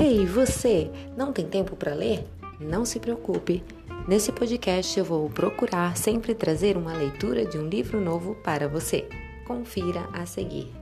Hey, você, não tem tempo para ler? Não se preocupe. Nesse podcast eu vou procurar sempre trazer uma leitura de um livro novo para você. Confira a seguir.